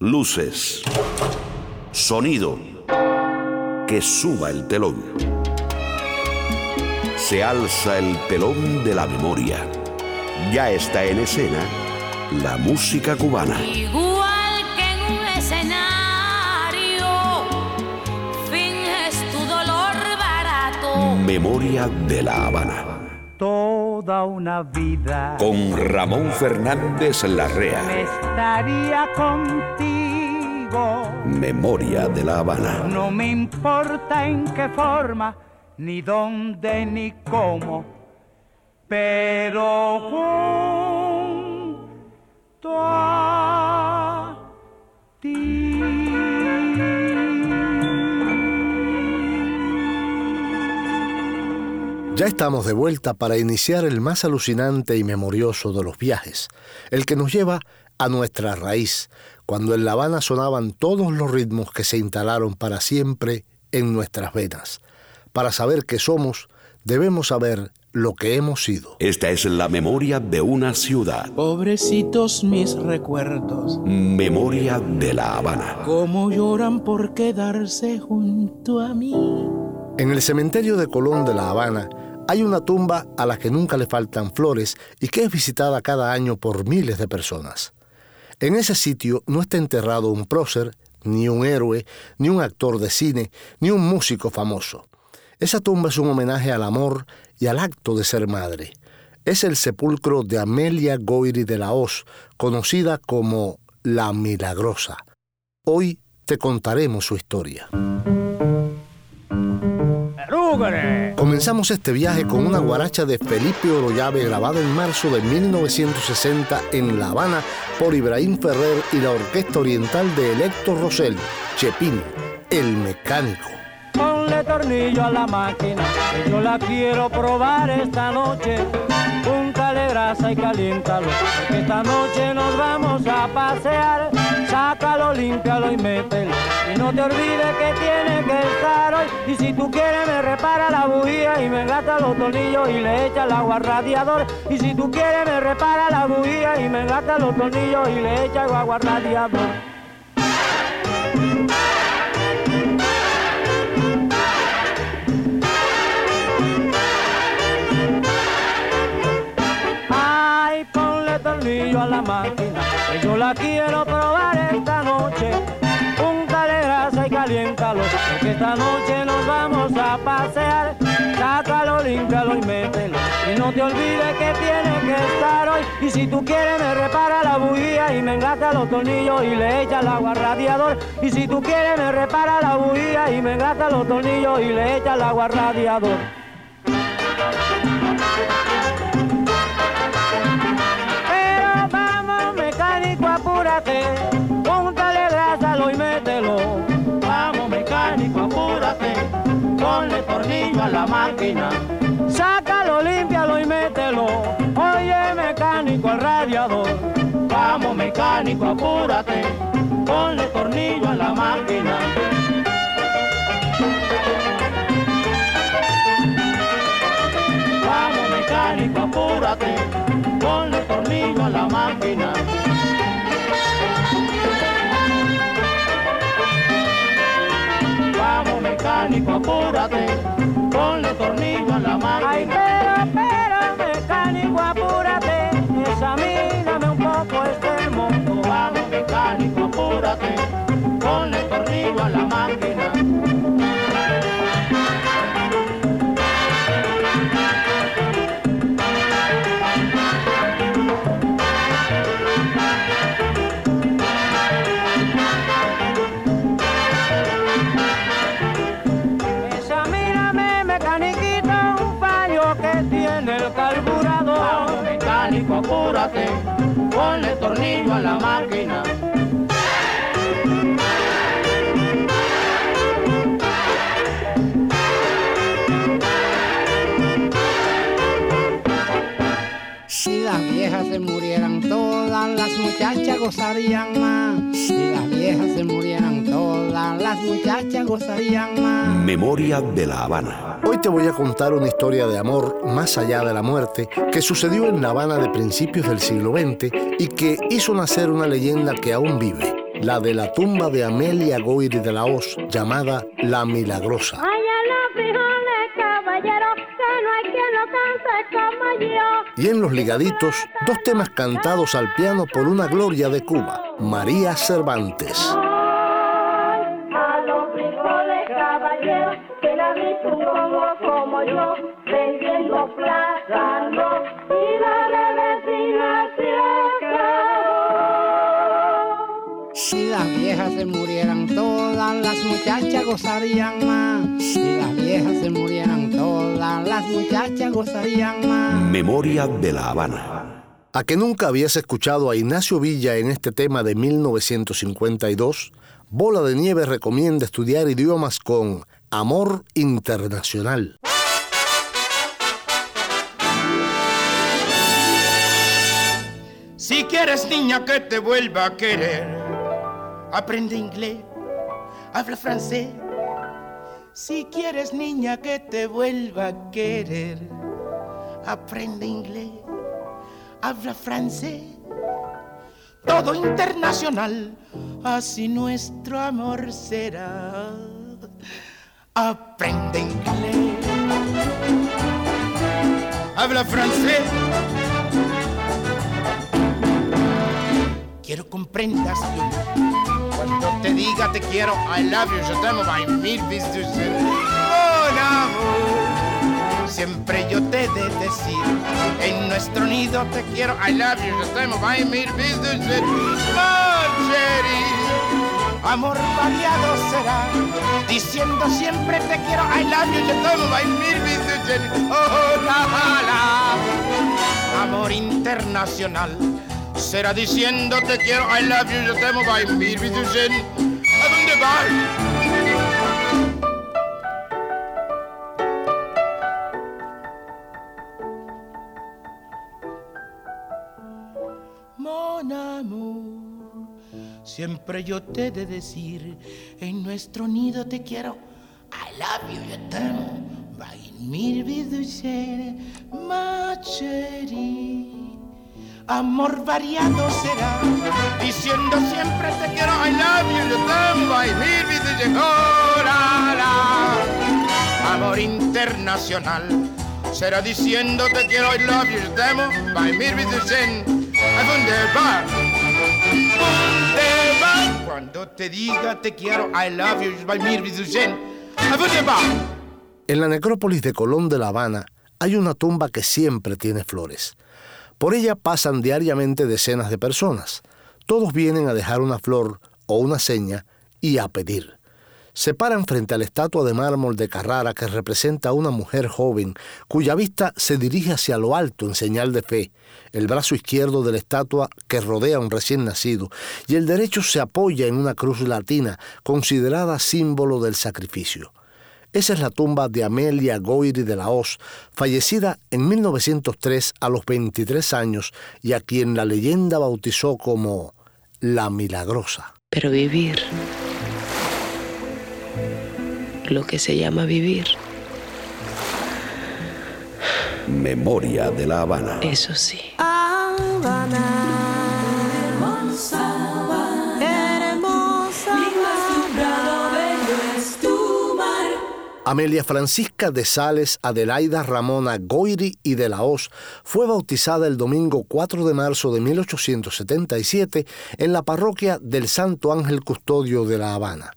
Luces. Sonido. Que suba el telón. Se alza el telón de la memoria. Ya está en escena la música cubana. Igual que en un escenario, finges tu dolor barato. Memoria de la Habana. Toda una vida Con Ramón Fernández Larrea. me estaría contigo. Memoria de la Habana. No me importa en qué forma, ni dónde, ni cómo, pero junto a ti. Ya estamos de vuelta para iniciar el más alucinante y memorioso de los viajes, el que nos lleva a nuestra raíz, cuando en La Habana sonaban todos los ritmos que se instalaron para siempre en nuestras venas. Para saber qué somos, debemos saber lo que hemos sido. Esta es la memoria de una ciudad. Pobrecitos mis recuerdos, Memoria de la Habana. cómo lloran por quedarse junto a mí. En el cementerio de Colón de La Habana hay una tumba a la que nunca le faltan flores y que es visitada cada año por miles de personas. En ese sitio no está enterrado un prócer, ni un héroe, ni un actor de cine, ni un músico famoso. Esa tumba es un homenaje al amor y al acto de ser madre. Es el sepulcro de Amelia Goiri de la Hoz, conocida como la Milagrosa. Hoy te contaremos su historia. Comenzamos este viaje con una guaracha de Felipe Orollave grabada en marzo de 1960 en La Habana por Ibrahim Ferrer y la Orquesta Oriental de Electo Rosell, Chepín, el mecánico. Ponle tornillo a la máquina, que yo la quiero probar esta noche. Púntale grasa y caliéntalo, porque esta noche nos vamos a pasear. Sácalo, límpialo y mételo. Y no te olvides que tiene que estar hoy. Y si tú quieres me repara la bujía y me gasta los tornillos y le echa el agua al radiador. Y si tú quieres me repara la bujía y me gasta los tornillos y le echa el agua al radiador. Ay, ponle tornillo a la máquina, que yo la quiero probar esta noche nos vamos a pasear. Sácalo, límpialo y mételo. Y no te olvides que tiene que estar hoy. Y si tú quieres me repara la bujía y me engata los tornillos y le echa el agua radiador. Y si tú quieres me repara la bujía y me engata los tornillos y le echa el agua radiador. Pero vamos, mecánico, apúrate. Póntale grasa, y mételo. Apúrate. Ponle tornillo a la máquina. Sácalo, límpialo y mételo. Oye, mecánico, al radiador. Vamos, mecánico, apúrate. Ponle tornillo a la máquina. Vamos mecánico, apúrate, ponle tornillo a la máquina. Mecánico, apúrate, ponle tornillo a la máquina. Ay, pero, pero, mecánico, apúrate, examíname un poco este moto. Vamos mecánico, apúrate, ponle tornillo a la máquina. Máquina. Si las viejas se murieran todas, las muchachas gozarían más. Viejas se murieran todas, las muchachas gozarían más. Memoria de la Habana. Hoy te voy a contar una historia de amor más allá de la muerte que sucedió en La Habana de principios del siglo XX y que hizo nacer una leyenda que aún vive. la de la tumba de Amelia Goiri de la Hoz, llamada La Milagrosa. Y en los ligaditos, dos temas cantados al piano por una gloria de Cuba, María Cervantes. Si las viejas se murieran todas, las muchachas gozarían más. Si las viejas se murieran las muchachas gozarían más. Memoria de la Habana. ¿A que nunca habías escuchado a Ignacio Villa en este tema de 1952? Bola de Nieve recomienda estudiar idiomas con Amor Internacional. Si quieres niña que te vuelva a querer, aprende inglés, habla francés. Si quieres niña que te vuelva a querer, aprende inglés, habla francés. Todo internacional, así nuestro amor será aprende inglés, habla francés. Quiero comprendas cuando te diga te quiero, I love you, yo te amo, by mil veces, oh, amor. Siempre yo te de decir, en nuestro nido te quiero, I love you, yo te amo, by mil veces, oh, amor variado será, diciendo siempre te quiero, I love you, yo tomo by mil veces, oh, la, la. Amor internacional será diciendo te quiero, I love you, yo tomo by mil veces, ¿a dónde vas? Siempre yo te he de decir, en nuestro nido te quiero. I love you, yo te amo. mil macheri. Amor variado será, diciendo siempre te quiero. I love you, yo te amo. mil oh, la. Amor internacional será diciendo te quiero. I love you, yo te amo. mil ¿A dónde va? Cuando te diga te quiero, I love you, En la necrópolis de Colón de La Habana hay una tumba que siempre tiene flores. Por ella pasan diariamente decenas de personas. Todos vienen a dejar una flor o una seña y a pedir se paran frente a la estatua de mármol de Carrara que representa a una mujer joven cuya vista se dirige hacia lo alto en señal de fe, el brazo izquierdo de la estatua que rodea a un recién nacido y el derecho se apoya en una cruz latina considerada símbolo del sacrificio. Esa es la tumba de Amelia Goiri de la Hoz, fallecida en 1903 a los 23 años y a quien la leyenda bautizó como la Milagrosa. Pero vivir lo que se llama vivir. Memoria de la Habana. Eso sí. Amelia Francisca de Sales Adelaida Ramona Goiri y de la Hoz fue bautizada el domingo 4 de marzo de 1877 en la parroquia del Santo Ángel Custodio de La Habana.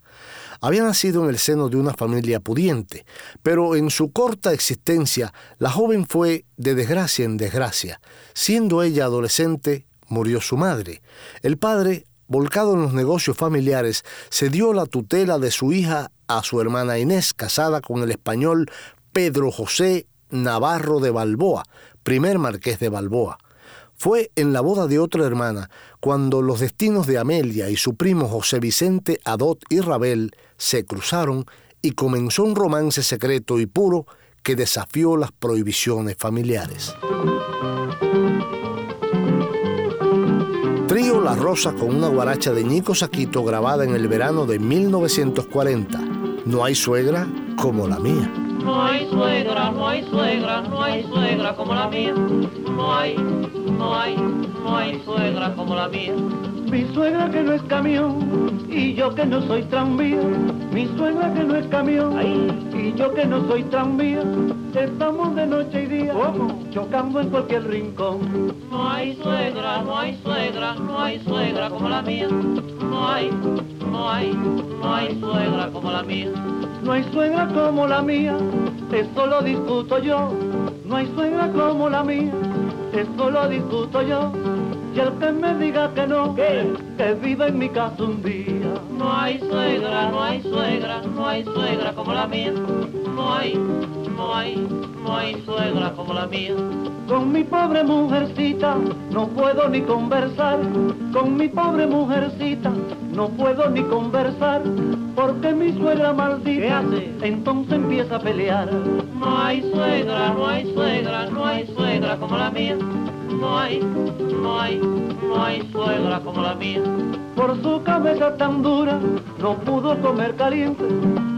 Había nacido en el seno de una familia pudiente, pero en su corta existencia la joven fue de desgracia en desgracia. Siendo ella adolescente, murió su madre. El padre, volcado en los negocios familiares, cedió la tutela de su hija a su hermana Inés, casada con el español Pedro José Navarro de Balboa, primer marqués de Balboa. Fue en la boda de otra hermana cuando los destinos de Amelia y su primo José Vicente Adot y Rabel se cruzaron y comenzó un romance secreto y puro que desafió las prohibiciones familiares. La Rosa con una guaracha de Nico Saquito grabada en el verano de 1940. No hay suegra como la mía. No hay suegra, no hay suegra, no hay suegra como la mía. No hay, no hay, no hay suegra como la mía. Mi suegra que no es camión y yo que no soy tranvía. Mi suegra que no es camión y yo que no soy tranvía. Estamos de noche y día chocando en cualquier rincón. No hay suegra, no hay suegra, no hay suegra como la mía. No hay, no hay, no hay suegra como la mía. No hay suegra como la mía, esto lo discuto yo. No hay suegra como la mía, esto lo discuto yo. Y el que me diga que no, que, que viva en mi casa un día. No hay suegra, no hay suegra, no hay suegra como la mía. No hay, no hay, no hay suegra como la mía. Con mi pobre mujercita no puedo ni conversar. Con mi pobre mujercita no puedo ni conversar. Porque mi suegra maldita entonces empieza a pelear. No hay suegra, no hay suegra, no hay suegra como la mía. No hay, no hay, no hay suegra como la mía. Por su cabeza tan dura no pudo comer caliente.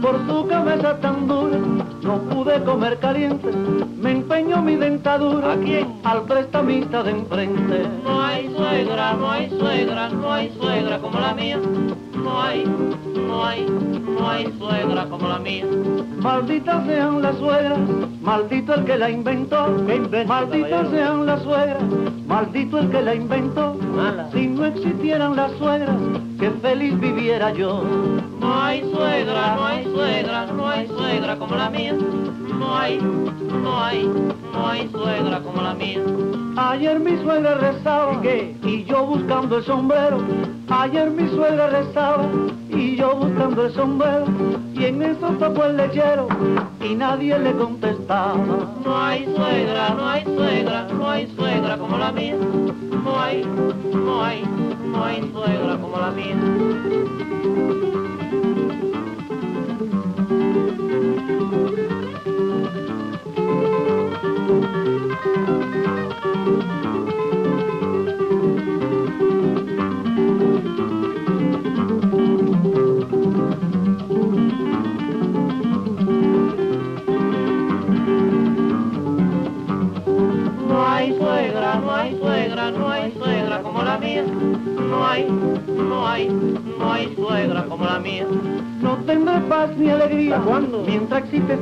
Por su cabeza tan dura no pude comer caliente. Me empeñó mi dentadura ¿A quién? al prestamista de enfrente. No hay suegra, no hay suegra, no hay suegra como la mía. No hay, no hay, no hay suegra como la mía. Malditas sean las suegras, maldito el que la inventó. Malditas sean las suegras, maldito el que la inventó. Si no existieran las suegras, que feliz viviera yo. No hay suegra, no hay suegra, no hay suegra como la mía. No hay, no hay, no hay suegra como la mía. Ayer mi suegra rezaba y yo buscando el sombrero. Ayer mi suegra rezaba y yo buscando el sombrero. Y en eso tocó el lechero y nadie le contestaba. No hay suegra, no hay suegra, no hay suegra como la mía. No hay, no hay, no hay suegra como la mía.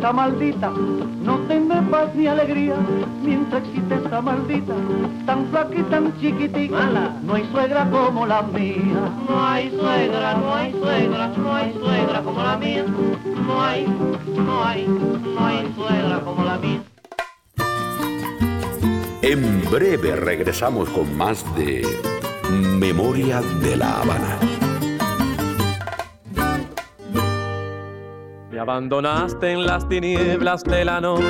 Esta maldita. No tendré paz ni alegría mientras existe esta maldita. Tan flaca y tan chiquitica. No hay suegra como la mía. No hay suegra, no hay suegra, no hay suegra como la mía. No hay, no hay, no hay suegra como la mía. En breve regresamos con más de Memoria de la Habana. Abandonaste en las tinieblas de la noche.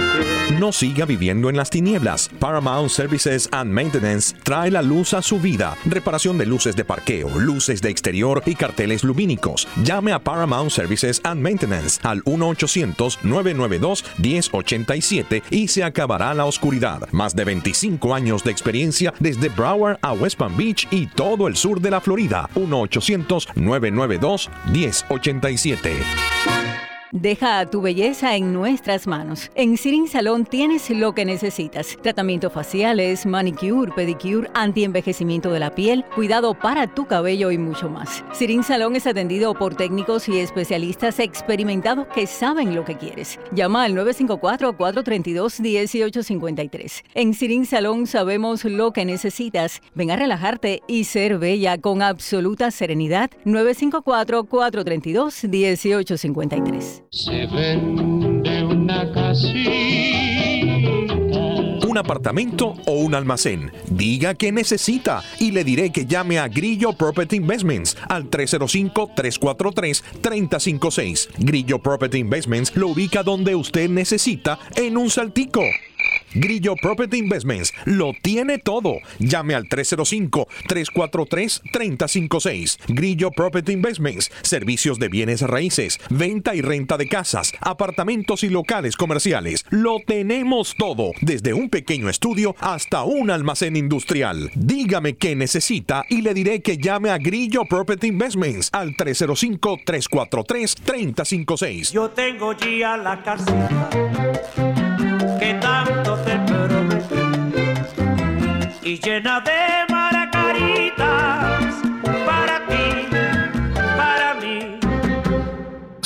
No siga viviendo en las tinieblas. Paramount Services and Maintenance trae la luz a su vida. Reparación de luces de parqueo, luces de exterior y carteles lumínicos. Llame a Paramount Services and Maintenance al 1-800-992-1087 y se acabará la oscuridad. Más de 25 años de experiencia desde Broward a West Palm Beach y todo el sur de la Florida. 1-800-992-1087. Deja tu belleza en nuestras manos. En Sirin Salón tienes lo que necesitas. Tratamientos faciales, manicure, pedicure, antienvejecimiento de la piel, cuidado para tu cabello y mucho más. Sirin Salón es atendido por técnicos y especialistas experimentados que saben lo que quieres. Llama al 954-432-1853. En Sirin Salón sabemos lo que necesitas. Ven a relajarte y ser bella con absoluta serenidad. 954-432-1853. Se vende una casita. un apartamento o un almacén. Diga que necesita y le diré que llame a Grillo Property Investments al 305-343-3056. Grillo Property Investments lo ubica donde usted necesita en un saltico. Grillo Property Investments lo tiene todo. Llame al 305-343-3056. Grillo Property Investments, servicios de bienes raíces, venta y renta de casas, apartamentos y locales comerciales. Lo tenemos todo, desde un pequeño estudio hasta un almacén industrial. Dígame qué necesita y le diré que llame a Grillo Property Investments al 305-343-3056. Yo tengo ya la casita que tanto te prometí y llena de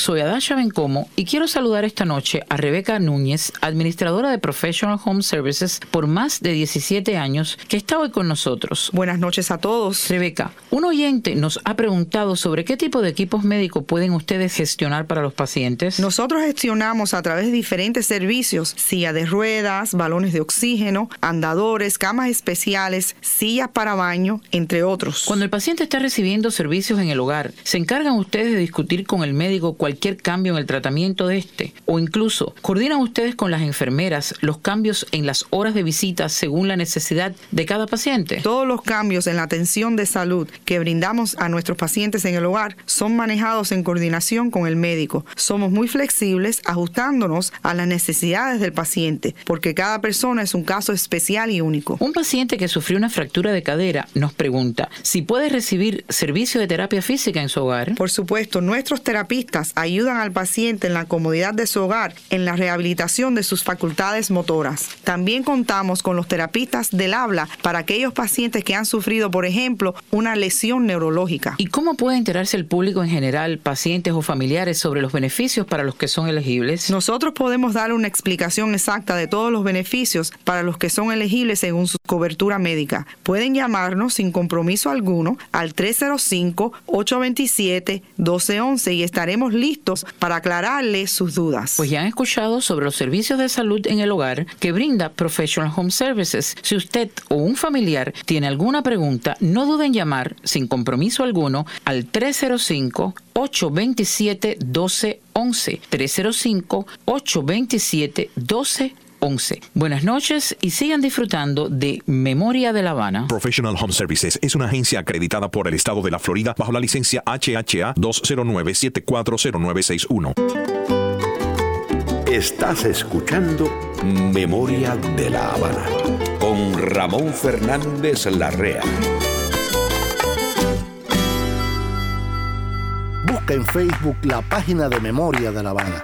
Soy Adasha Bencomo y quiero saludar esta noche a Rebeca Núñez, administradora de Professional Home Services por más de 17 años, que está hoy con nosotros. Buenas noches a todos. Rebeca, un oyente nos ha preguntado sobre qué tipo de equipos médicos pueden ustedes gestionar para los pacientes. Nosotros gestionamos a través de diferentes servicios, silla de ruedas, balones de oxígeno, andadores, camas especiales, sillas para baño, entre otros. Cuando el paciente está recibiendo servicios en el hogar, ¿se encargan ustedes de discutir con el médico cualquier cambio en el tratamiento de este? O incluso, ¿coordinan ustedes con las enfermeras los cambios en las horas de visita según la necesidad de cada paciente? Todos los cambios en la atención de salud que brindamos a nuestros pacientes en el hogar son manejados en coordinación con el médico. Somos muy flexibles ajustándonos a las necesidades del paciente, porque cada persona es un caso especial y único. Un paciente que sufrió una fractura de cadera nos pregunta si puede recibir servicio de terapia física en su hogar. Por supuesto, nuestros terapistas ayudan al paciente en la comodidad de su hogar, en la rehabilitación de sus facultades motoras. También contamos con los terapistas del habla para aquellos pacientes que han sufrido, por ejemplo, una lesión neurológica. ¿Y cómo puede enterarse el público en general, pacientes o familiares, sobre los beneficios para los que son elegibles? Nosotros podemos dar una explicación exacta de todos los beneficios para los que son elegibles según su cobertura médica. Pueden llamarnos sin compromiso alguno al 305-827-1211 y estaremos listos para aclararles sus dudas. Pues ya han escuchado sobre los servicios de salud en el hogar que brinda Professional Home Services. Si usted o un familiar tiene alguna pregunta, no duden en llamar sin compromiso alguno al 305 827 1211 305 827 1211 11. Buenas noches y sigan disfrutando de Memoria de La Habana. Professional Home Services es una agencia acreditada por el estado de la Florida bajo la licencia HHA 209-740961. Estás escuchando Memoria de La Habana con Ramón Fernández Larrea. Busca en Facebook la página de Memoria de La Habana.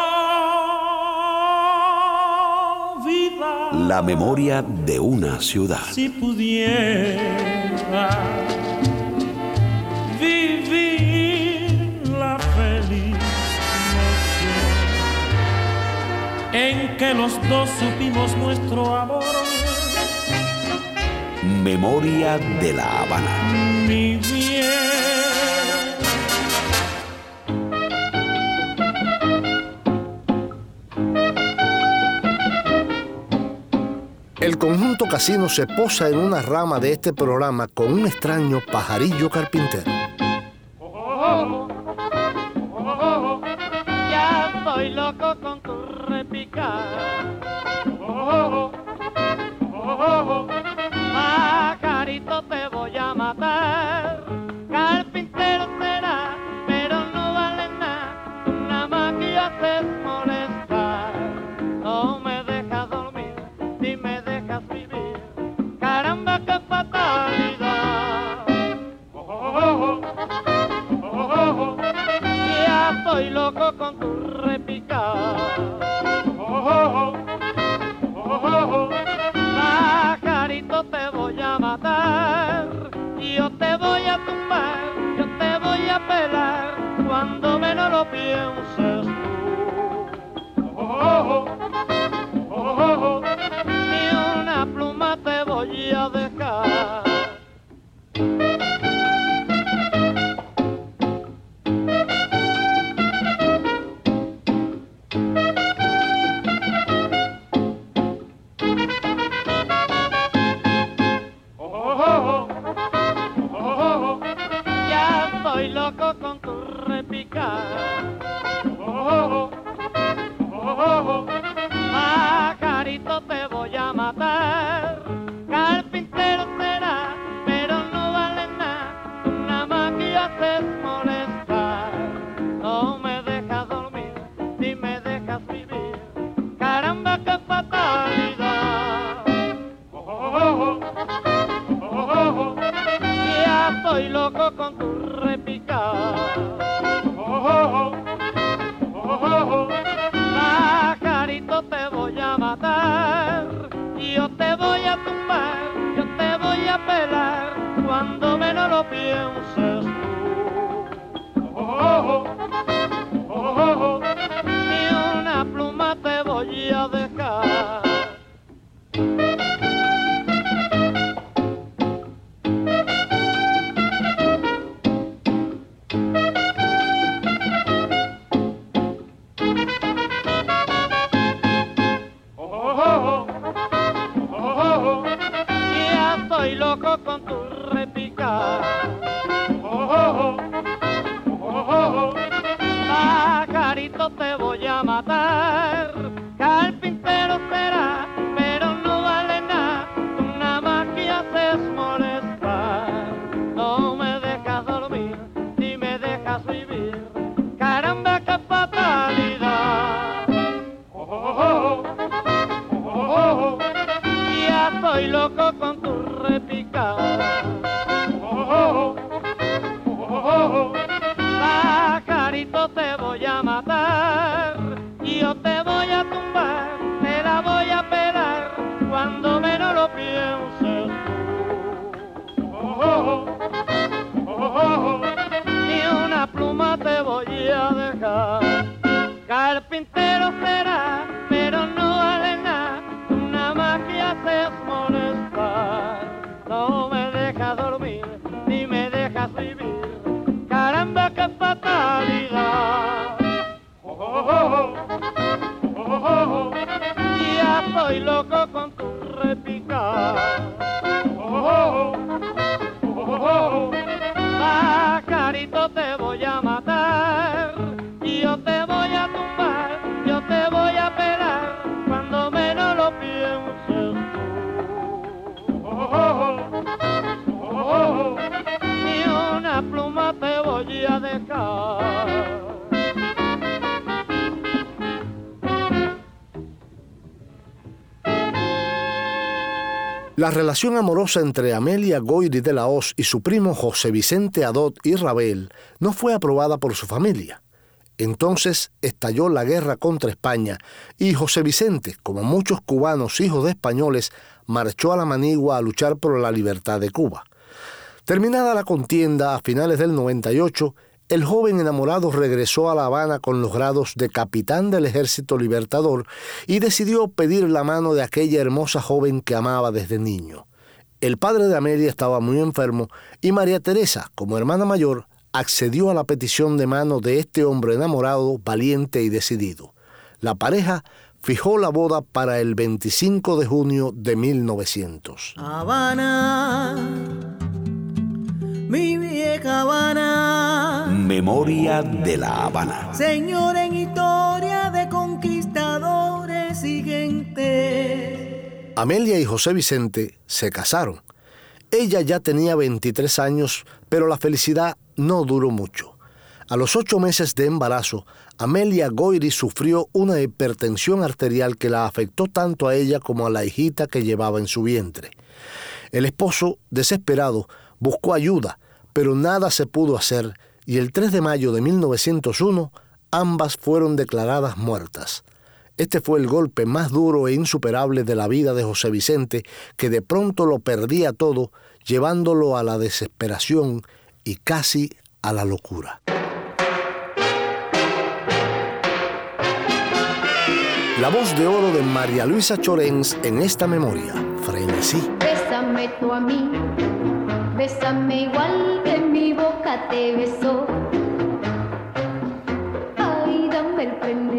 La memoria de una ciudad. Si pudiera vivir la feliz noche en que los dos supimos nuestro amor. Memoria de la Habana. Mi bien. El conjunto casino se posa en una rama de este programa con un extraño pajarillo carpintero. Loco con tu repicar. La relación amorosa entre Amelia Goyri de la Hoz y su primo José Vicente Adot y Rabel no fue aprobada por su familia. Entonces estalló la guerra contra España y José Vicente, como muchos cubanos hijos de españoles, marchó a la Manigua a luchar por la libertad de Cuba. Terminada la contienda a finales del 98, el joven enamorado regresó a La Habana con los grados de capitán del Ejército Libertador y decidió pedir la mano de aquella hermosa joven que amaba desde niño. El padre de Amelia estaba muy enfermo y María Teresa, como hermana mayor, accedió a la petición de mano de este hombre enamorado, valiente y decidido. La pareja fijó la boda para el 25 de junio de 1900. Habana, mi vieja Habana. Memoria de la Habana. Señor en historia de conquistadores y gente. Amelia y José Vicente se casaron. Ella ya tenía 23 años, pero la felicidad no duró mucho. A los ocho meses de embarazo, Amelia Goyri sufrió una hipertensión arterial que la afectó tanto a ella como a la hijita que llevaba en su vientre. El esposo, desesperado, buscó ayuda, pero nada se pudo hacer y el 3 de mayo de 1901 ambas fueron declaradas muertas. Este fue el golpe más duro e insuperable de la vida de José Vicente, que de pronto lo perdía todo, llevándolo a la desesperación y casi a la locura. La voz de oro de María Luisa Chorens en esta memoria, Frenesí. Bésame igual que mi boca te besó. Ay, dame el frenesí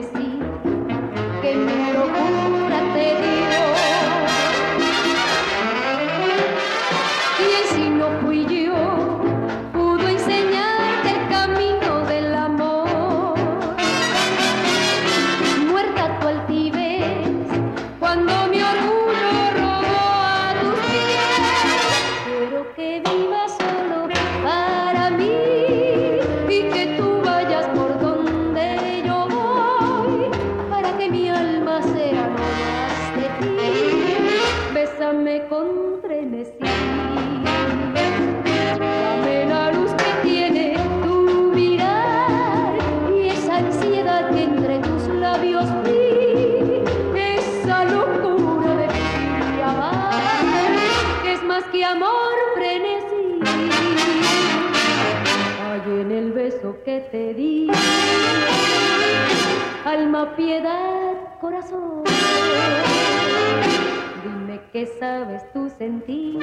sabes tú sentir.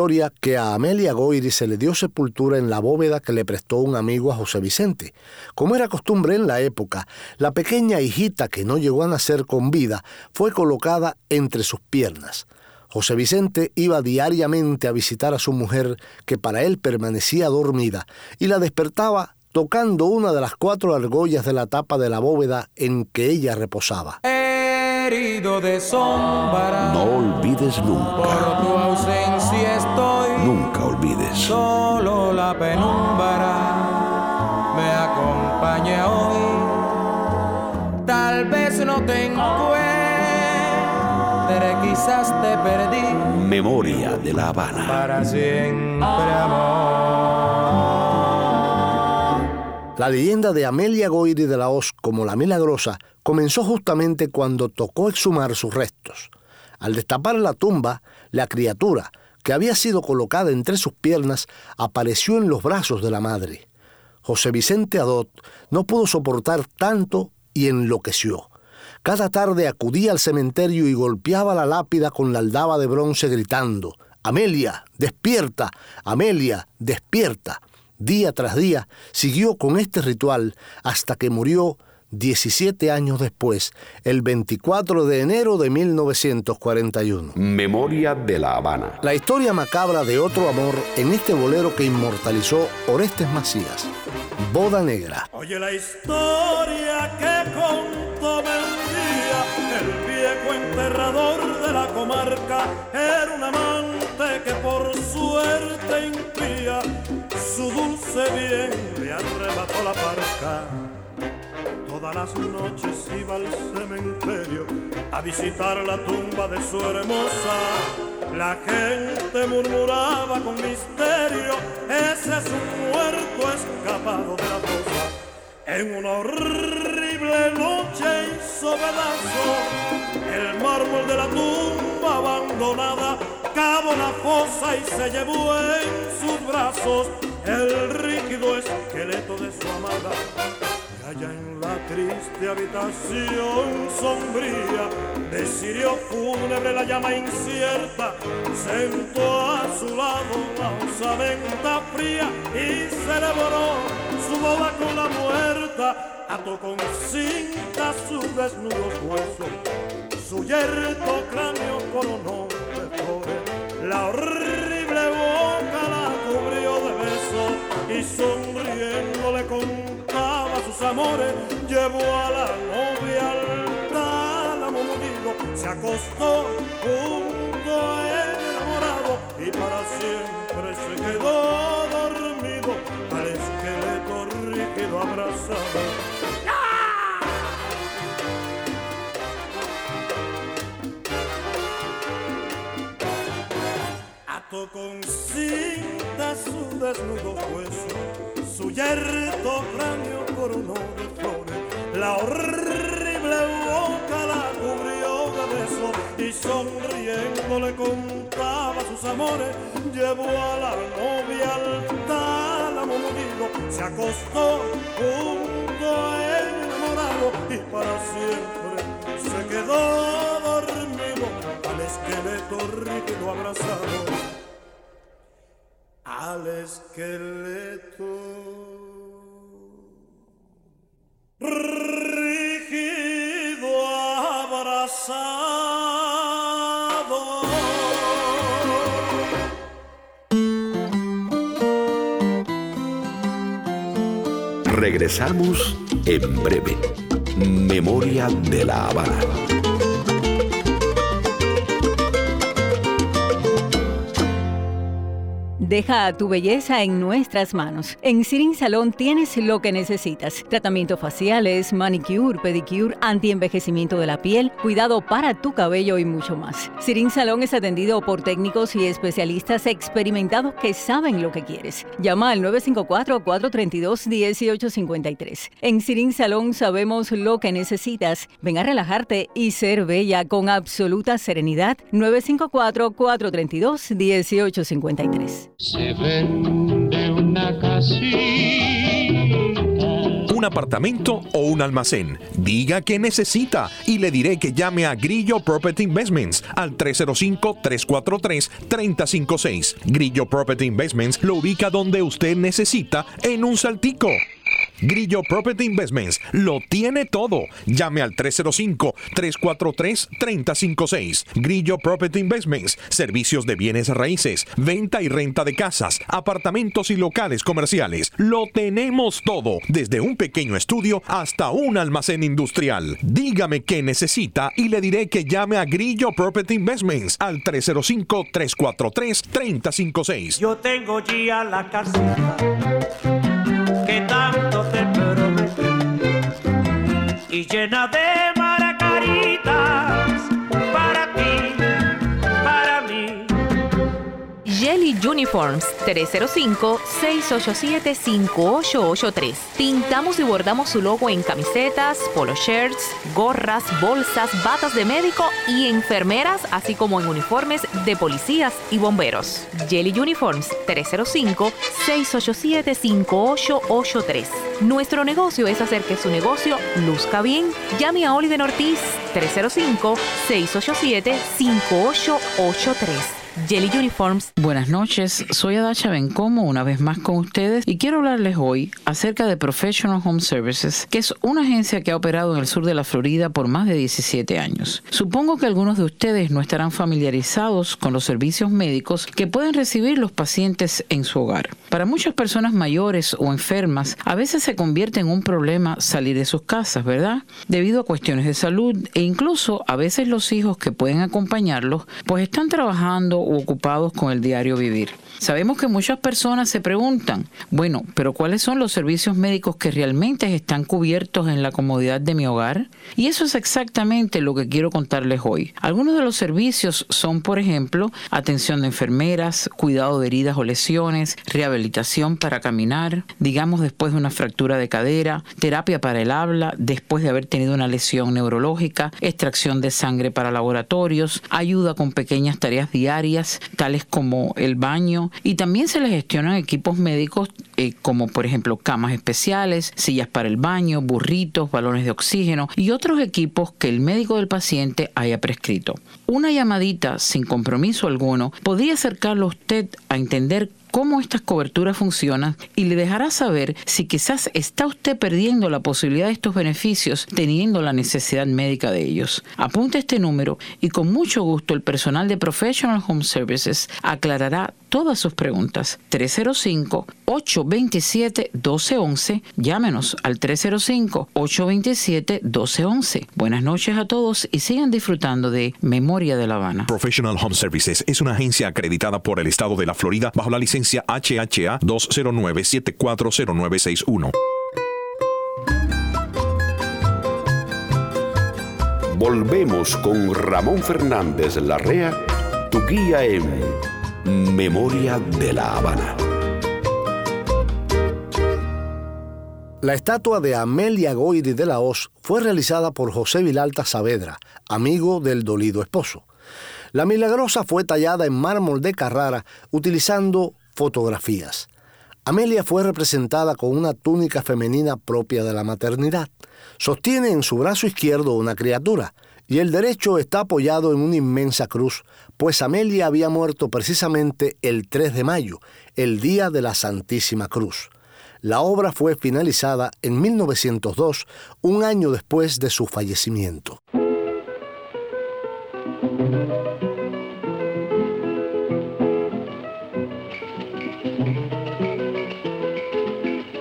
Historia que a Amelia Goiri se le dio sepultura en la bóveda que le prestó un amigo a José Vicente. Como era costumbre en la época, la pequeña hijita que no llegó a nacer con vida fue colocada entre sus piernas. José Vicente iba diariamente a visitar a su mujer, que para él permanecía dormida, y la despertaba tocando una de las cuatro argollas de la tapa de la bóveda en que ella reposaba. Herido de sombra. No olvides nunca, Por tu. Nunca olvides. Solo la penumbra me acompaña hoy. Tal vez no te encuentre, quizás te perdí. Memoria de la Habana. Para siempre, amor. La leyenda de Amelia Goiri de la Hoz como la Milagrosa comenzó justamente cuando tocó exhumar sus restos. Al destapar la tumba, la criatura, que había sido colocada entre sus piernas, apareció en los brazos de la madre. José Vicente Adot no pudo soportar tanto y enloqueció. Cada tarde acudía al cementerio y golpeaba la lápida con la aldaba de bronce gritando, Amelia, despierta, Amelia, despierta. Día tras día siguió con este ritual hasta que murió 17 años después, el 24 de enero de 1941. Memoria de la Habana. La historia macabra de otro amor en este bolero que inmortalizó Orestes Macías. Boda Negra. Oye la historia que contó un día el viejo enterrador de la comarca era un amante que por suerte impía su dulce bien le arrebató la parca. Todas las noches iba al cementerio a visitar la tumba de su hermosa. La gente murmuraba con misterio, ese es un muerto escapado de la fosa. En una horrible noche hizo pedazo el mármol de la tumba abandonada, cavó la fosa y se llevó en sus brazos el rígido esqueleto de su amada. Allá en la triste habitación sombría de cirio fúnebre la llama incierta sentó a su lado la osamenta fría y celebró su boda con la muerta. Ató con cinta sus desnudos huesos su yerto cráneo coronó de flores. La horrible boca la cubrió de besos y sonriendo le amores llevó a la novia al tálamo molido. Se acostó junto a enamorado y para siempre se quedó dormido. Al esqueleto rígido abrazado. Con cinta su desnudo hueso, su yerto cráneo coronó de flores, la horrible boca la cubrió de besos y sonriendo le contaba sus amores, llevó a la novia al tálamo molido, se acostó junto a él enamorado y para siempre se quedó dormido al esqueleto rígido abrazado. Al esqueleto abrazado. Regresamos en breve. Memoria de la Habana. Deja tu belleza en nuestras manos. En Sirin Salón tienes lo que necesitas. Tratamientos faciales, manicure, pedicure, antienvejecimiento de la piel, cuidado para tu cabello y mucho más. Sirin Salón es atendido por técnicos y especialistas experimentados que saben lo que quieres. Llama al 954-432-1853. En Sirin Salón sabemos lo que necesitas. Ven a relajarte y ser bella con absoluta serenidad. 954-432-1853. Se vende una casita. un apartamento o un almacén. Diga que necesita y le diré que llame a Grillo Property Investments al 305-343-3056. Grillo Property Investments lo ubica donde usted necesita en un saltico. Grillo Property Investments lo tiene todo. Llame al 305-343-3056. Grillo Property Investments, servicios de bienes raíces, venta y renta de casas, apartamentos y locales comerciales. Lo tenemos todo, desde un pequeño estudio hasta un almacén industrial. Dígame qué necesita y le diré que llame a Grillo Property Investments al 305-343-3056. Yo tengo ya la casita y llena de Uniforms 305-687-5883. Pintamos y bordamos su logo en camisetas, polo shirts, gorras, bolsas, batas de médico y enfermeras, así como en uniformes de policías y bomberos. Jelly Uniforms 305-687-5883. Nuestro negocio es hacer que su negocio luzca bien. Llame a Oliver Ortiz 305-687-5883. Jelly Uniforms. Buenas noches, soy Adacha Bencomo una vez más con ustedes y quiero hablarles hoy acerca de Professional Home Services, que es una agencia que ha operado en el sur de la Florida por más de 17 años. Supongo que algunos de ustedes no estarán familiarizados con los servicios médicos que pueden recibir los pacientes en su hogar. Para muchas personas mayores o enfermas, a veces se convierte en un problema salir de sus casas, ¿verdad? Debido a cuestiones de salud e incluso a veces los hijos que pueden acompañarlos, pues están trabajando ocupados con el diario vivir. Sabemos que muchas personas se preguntan, bueno, pero ¿cuáles son los servicios médicos que realmente están cubiertos en la comodidad de mi hogar? Y eso es exactamente lo que quiero contarles hoy. Algunos de los servicios son, por ejemplo, atención de enfermeras, cuidado de heridas o lesiones, rehabilitación para caminar, digamos después de una fractura de cadera, terapia para el habla, después de haber tenido una lesión neurológica, extracción de sangre para laboratorios, ayuda con pequeñas tareas diarias, tales como el baño, y también se les gestionan equipos médicos eh, como por ejemplo camas especiales, sillas para el baño, burritos, balones de oxígeno y otros equipos que el médico del paciente haya prescrito. Una llamadita sin compromiso alguno podría acercarlo a usted a entender cómo estas coberturas funcionan y le dejará saber si quizás está usted perdiendo la posibilidad de estos beneficios teniendo la necesidad médica de ellos. Apunte este número y con mucho gusto el personal de Professional Home Services aclarará todas sus preguntas. 305-827-1211. Llámenos al 305-827-1211. Buenas noches a todos y sigan disfrutando de Memoria de La Habana. Professional Home Services es una agencia acreditada por el estado de la Florida bajo la licencia HHA 209-740961. Volvemos con Ramón Fernández Larrea, tu guía en Memoria de la Habana. La estatua de Amelia Goiri de la Hoz fue realizada por José Vilalta Saavedra, amigo del dolido esposo. La milagrosa fue tallada en mármol de Carrara utilizando fotografías. Amelia fue representada con una túnica femenina propia de la maternidad. Sostiene en su brazo izquierdo una criatura y el derecho está apoyado en una inmensa cruz, pues Amelia había muerto precisamente el 3 de mayo, el día de la Santísima Cruz. La obra fue finalizada en 1902, un año después de su fallecimiento.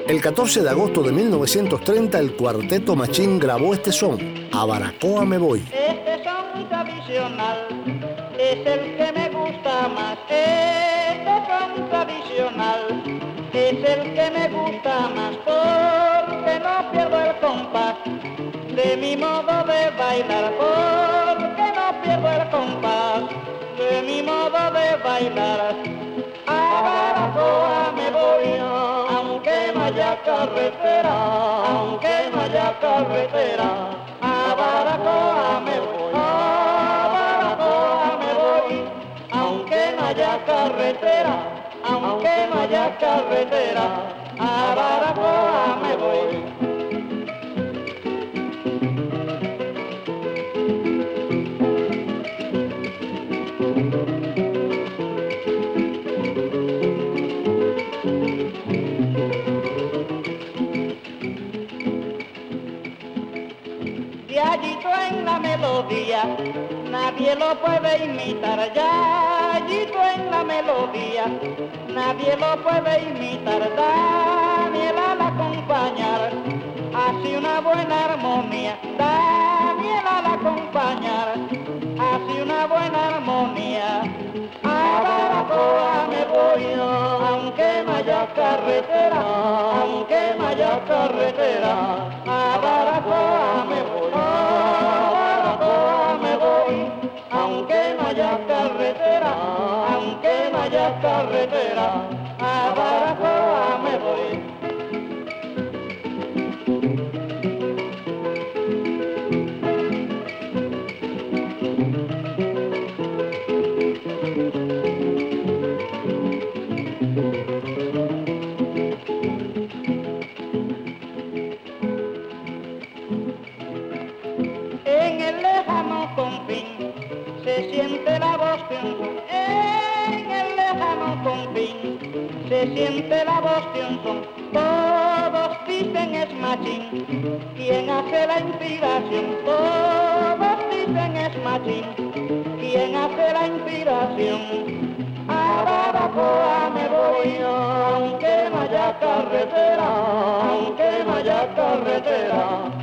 El 14 de agosto de 1930 el cuarteto Machín grabó este son, A Baracoa me voy. Este son tradicional es el que me gusta más. Este son tradicional es el que me gusta más porque no pierdo el compás de mi modo de bailar. Porque no pierdo el compás de mi modo de bailar. A Baracoa me voy, no haya carretera, aunque no haya carretera. A Baracoa me voy, a Baracoa me voy, aunque no haya carretera, aunque no haya carretera. A Baracoa me voy. Nadie lo puede imitar. Yayito en la melodía, nadie lo puede imitar. Daniela la acompañar, hace una buena armonía. Daniela la acompañar, hace una buena armonía. A Baracoa me voy, aunque no haya carretera, aunque no haya carretera. A Baracoa me voy, carretera. Siente la voz de un son. Todos dicen es machín, quien hace la inspiración. Todos dicen es machín, quien hace la inspiración. A Baracoa me voy, aunque no haya carretera, aunque no haya carretera.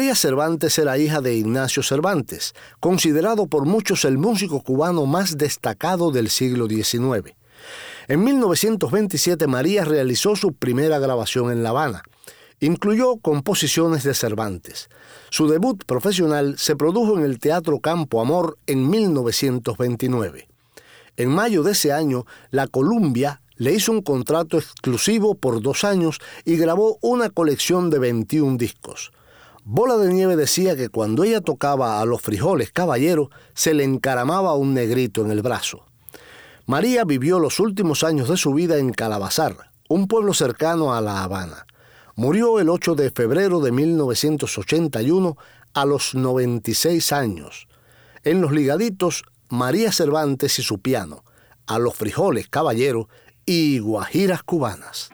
María Cervantes era hija de Ignacio Cervantes, considerado por muchos el músico cubano más destacado del siglo XIX. En 1927 María realizó su primera grabación en La Habana. Incluyó composiciones de Cervantes. Su debut profesional se produjo en el Teatro Campo Amor en 1929. En mayo de ese año, la Columbia le hizo un contrato exclusivo por dos años y grabó una colección de 21 discos. Bola de Nieve decía que cuando ella tocaba a los frijoles caballeros se le encaramaba un negrito en el brazo. María vivió los últimos años de su vida en Calabazar, un pueblo cercano a La Habana. Murió el 8 de febrero de 1981 a los 96 años. En los ligaditos, María Cervantes y su piano, a los frijoles caballeros y guajiras cubanas.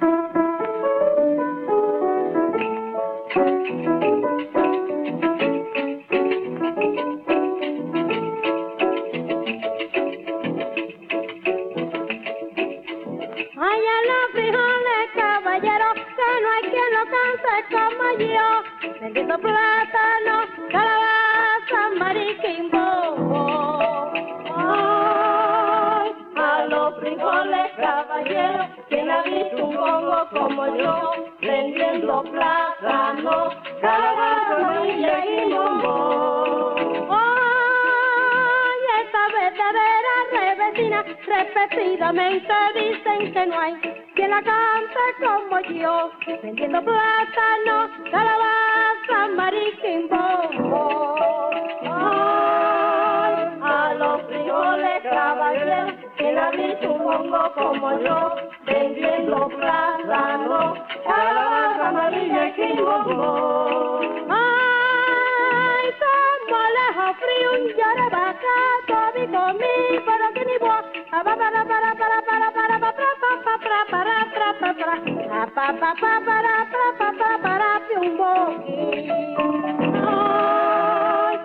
Como yo. Bendito plátano, calabaza, mariquimbo. Ay, a los frijoles. caballero, quien ha visto un congo como yo, vendiendo plátano, calabaza, amarilla y bombo. Veras revecina, repetidamente dicen que no hay quien la cante como yo, vendiendo plátano, calabaza, bombo. Ay, a los frijoles caballeros, quien ha visto un congo como yo, vendiendo plátano, calabaza. Ay, frío un llorabaca, todo comí, pero que ni. Ah, pa, para, para, para, para, para, para, para, para, para, para, para, para, Ah, pa, pa, pa, para, para, para, para, para. Ay,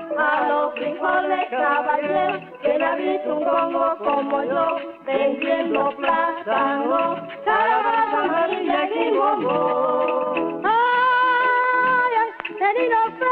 a quien ha visto un congo como yo, vendiendo plátano, calabaza, amarilla y bombo. Ay, ay, ni no sé,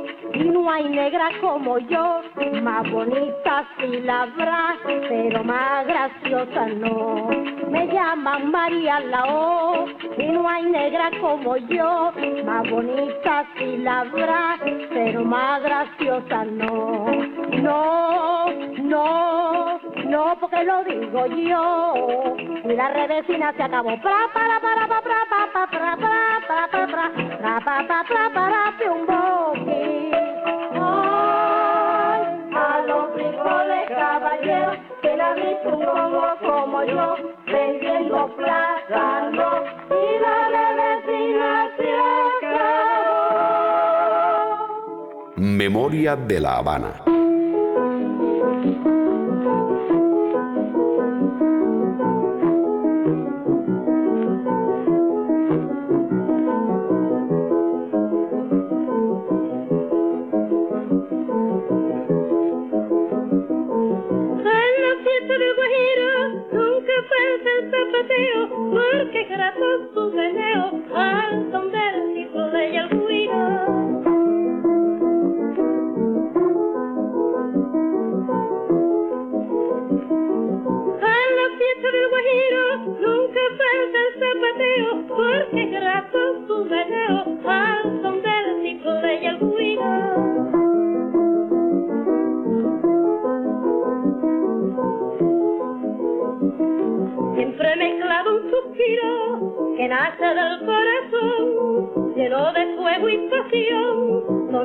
no hay negra como yo, más bonita sí la habrá, pero más graciosa no. Me llaman María Lao y no hay negra como yo, más bonita sí la habrá, pero más graciosa no. No, no, no, porque lo digo yo. Y la revesina se acabó. Pra, para, para, para, para, para, para, para, para, para, para, para, para, para, para, un boqui. Congo como yo, vendiendo plátano, y la revesina se acabó. Memoria de la Habana. porque grasos tu veneo al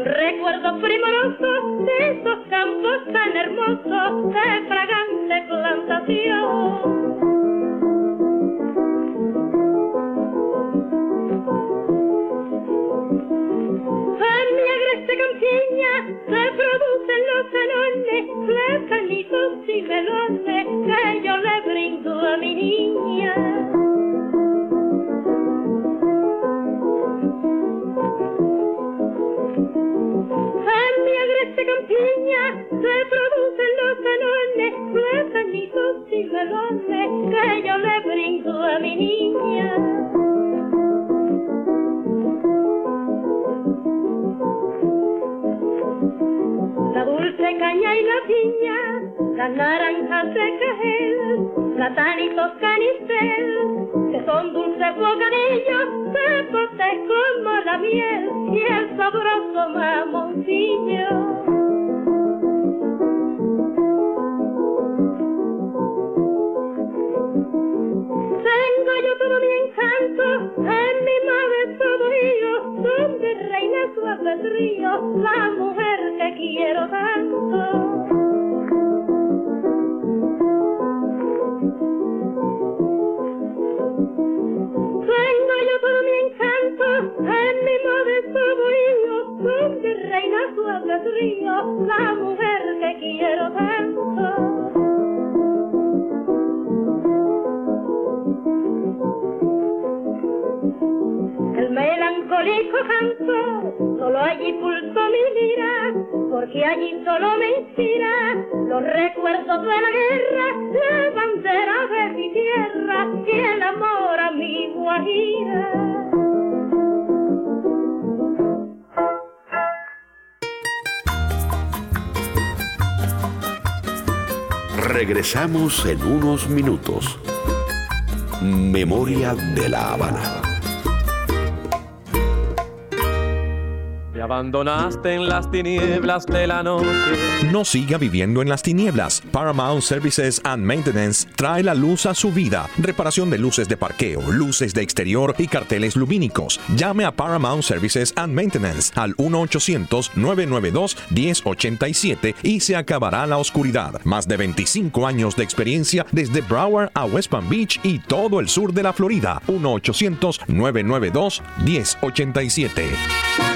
recuerdo primoroso la miel y el sabroso. Solo me inspira los recuerdos de la guerra, la bandera de mi tierra y el amor a mi guajira. Regresamos en unos minutos. Memoria de la Habana. Abandonaste en las tinieblas de la noche. No siga viviendo en las tinieblas. Paramount Services and Maintenance trae la luz a su vida. Reparación de luces de parqueo, luces de exterior y carteles lumínicos. Llame a Paramount Services and Maintenance al 1-800-992-1087 y se acabará la oscuridad. Más de 25 años de experiencia desde Broward a West Palm Beach y todo el sur de la Florida. 1-800-992-1087.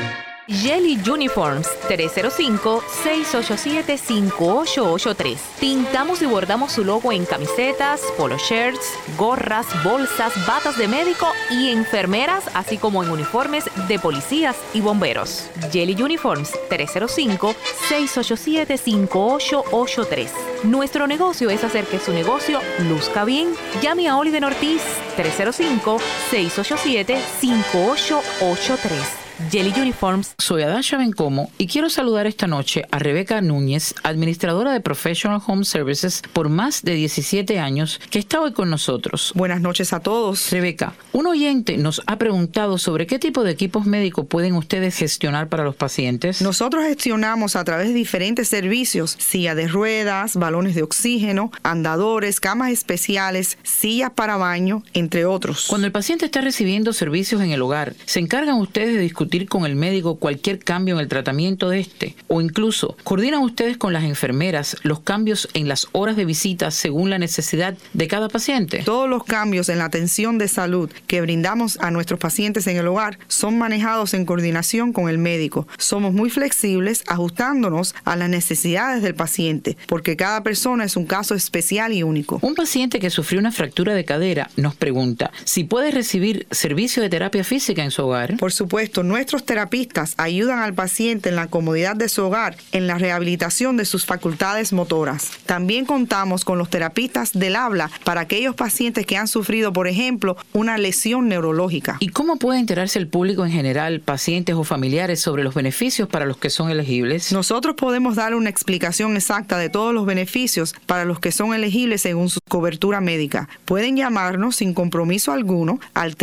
Jelly Uniforms 305-687-5883. Pintamos y bordamos su logo en camisetas, polo shirts, gorras, bolsas, batas de médico y enfermeras, así como en uniformes de policías y bomberos. Jelly Uniforms 305-687-5883. Nuestro negocio es hacer que su negocio luzca bien. Llame a Oliver Ortiz 305-687-5883. Jelly Uniforms. Soy Adasha Bencomo y quiero saludar esta noche a Rebeca Núñez, administradora de Professional Home Services por más de 17 años, que está hoy con nosotros. Buenas noches a todos. Rebeca, un oyente nos ha preguntado sobre qué tipo de equipos médicos pueden ustedes gestionar para los pacientes. Nosotros gestionamos a través de diferentes servicios, silla de ruedas, balones de oxígeno, andadores, camas especiales, sillas para baño, entre otros. Cuando el paciente está recibiendo servicios en el hogar, ¿se encargan ustedes de discutir con el médico cualquier cambio en el tratamiento de este? O incluso, ¿coordinan ustedes con las enfermeras los cambios en las horas de visita según la necesidad de cada paciente? Todos los cambios en la atención de salud que brindamos a nuestros pacientes en el hogar son manejados en coordinación con el médico. Somos muy flexibles ajustándonos a las necesidades del paciente, porque cada persona es un caso especial y único. Un paciente que sufrió una fractura de cadera nos pregunta si puede recibir servicio de terapia física en su hogar. Por supuesto, nuestros terapistas ayudan al paciente en la comodidad de su hogar en la rehabilitación de sus facultades motoras. También contamos con los terapistas del habla para aquellos pacientes que han sufrido, por ejemplo, una lesión neurológica. ¿Y cómo puede enterarse el público en general, pacientes o familiares, sobre los beneficios para los que son elegibles? Nosotros podemos dar una explicación exacta de todos los beneficios para los que son elegibles según su cobertura médica. Pueden llamarnos sin compromiso alguno al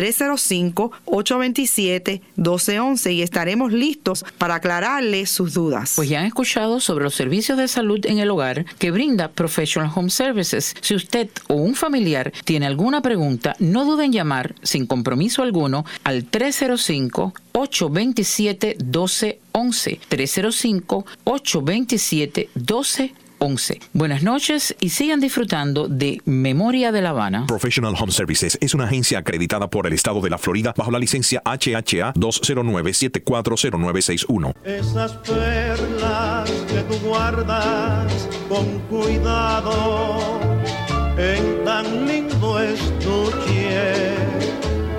305-827-1211 y estaremos listos para aclararles sus dudas. Pues ya han escuchado sobre los servicios de salud en el hogar que brinda Professional Home Services. Si usted o un familiar tiene alguna pregunta, no duden en llamar sin compromiso alguno al 305 827 1211 305 827 1211 11. Buenas noches y sigan disfrutando de Memoria de La Habana. Professional Home Services es una agencia acreditada por el estado de la Florida bajo la licencia HHA 209-740961. Esas perlas que tú guardas con cuidado en tan lindo estuche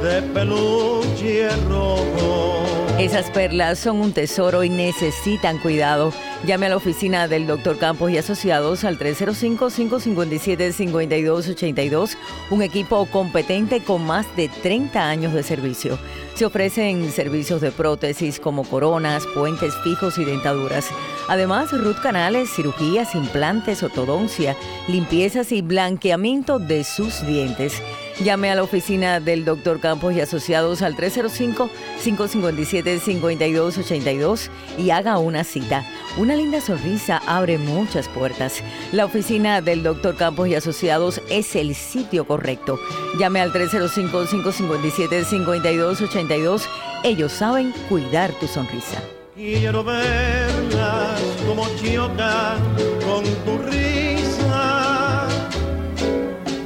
de peluche rojo. Esas perlas son un tesoro y necesitan cuidado. Llame a la oficina del Dr. Campos y Asociados al 305-557-5282, un equipo competente con más de 30 años de servicio. Se ofrecen servicios de prótesis como coronas, puentes fijos y dentaduras. Además, root canales, cirugías, implantes, ortodoncia, limpiezas y blanqueamiento de sus dientes. Llame a la oficina del Dr. Campos y Asociados al 305-557-5282 y haga una cita. Una linda sonrisa abre muchas puertas. La oficina del Dr. Campos y Asociados es el sitio correcto. Llame al 305-557-5282. Ellos saben cuidar tu sonrisa. Quiero verlas como chocan con tu risa.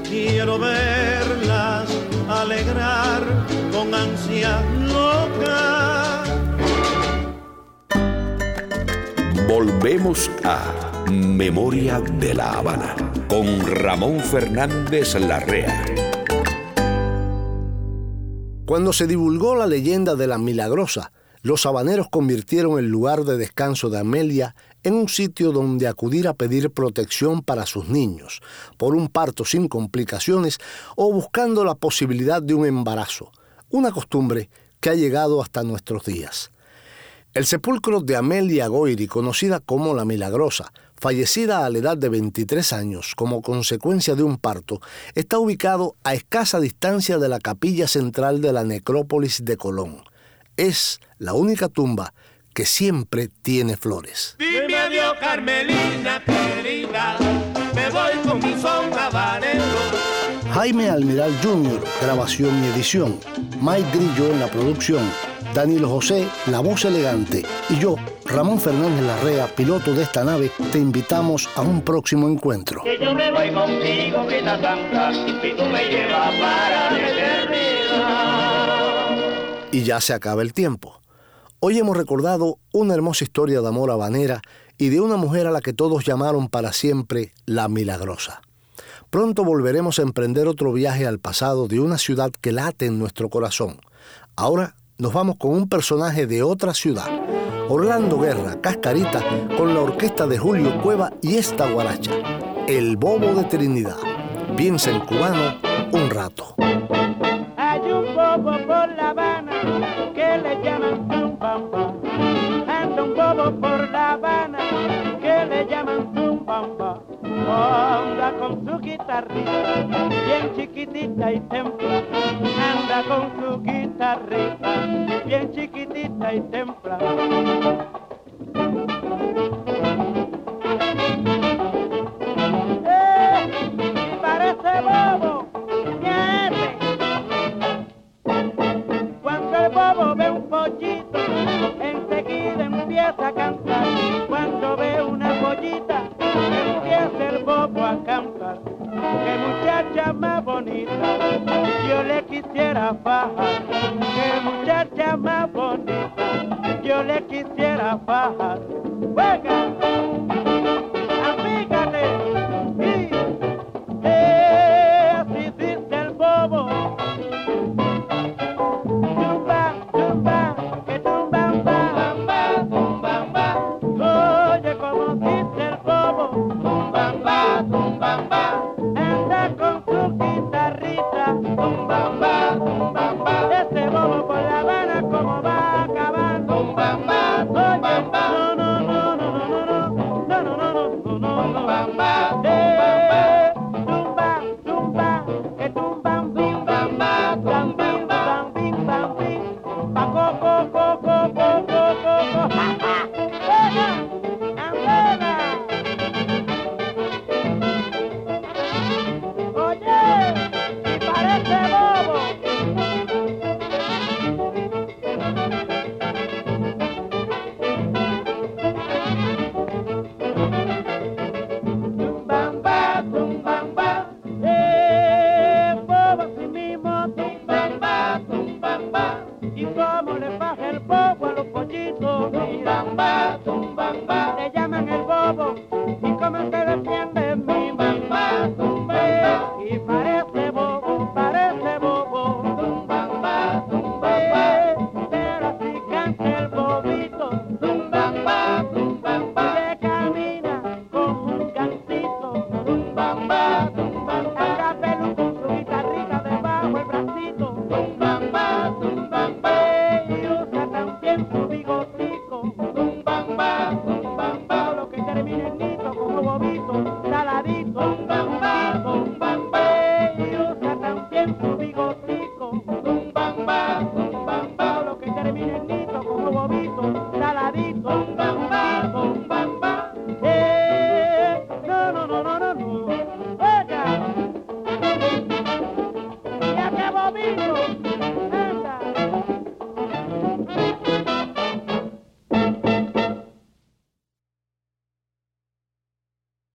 Quiero verlas alegrar con ansia loca. Volvemos a Memoria de la Habana con Ramón Fernández Larrea. Cuando se divulgó la leyenda de la Milagrosa, los habaneros convirtieron el lugar de descanso de Amelia en un sitio donde acudir a pedir protección para sus niños, por un parto sin complicaciones o buscando la posibilidad de un embarazo, una costumbre que ha llegado hasta nuestros días. El sepulcro de Amelia Goiri, conocida como la Milagrosa, fallecida a la edad de 23 años como consecuencia de un parto, está ubicado a escasa distancia de la capilla central de la necrópolis de Colón. Es la única tumba que siempre tiene flores. Dime adiós, Carmelina querida, me voy con mi son. Jaime Almiral Jr., grabación y edición. Mike Grillo en la producción. Danilo José, la voz elegante. Y yo, Ramón Fernández Larrea, piloto de esta nave, te invitamos a un próximo encuentro. Que yo me voy contigo, vida santa, y tú me llevas para la eternidad. Y ya se acaba el tiempo. Hoy hemos recordado una hermosa historia de amor habanera y de una mujer a la que todos llamaron para siempre la milagrosa. Pronto volveremos a emprender otro viaje al pasado de una ciudad que late en nuestro corazón. Ahora nos vamos con un personaje de otra ciudad. Orlando Guerra, Cascarita, con la orquesta de Julio Cueva y esta guaracha, El Bobo de Trinidad. Piensa en cubano un rato. Bobo por Anda con su guitarrita, bien chiquitita y templa. Anda con su guitarrita, bien chiquitita y templa. ¡Eh! Parece bobo, muchacha más bonita, yo le quisiera fajar. Qué muchacha más bonita, yo le quisiera fajar. ¡Juega!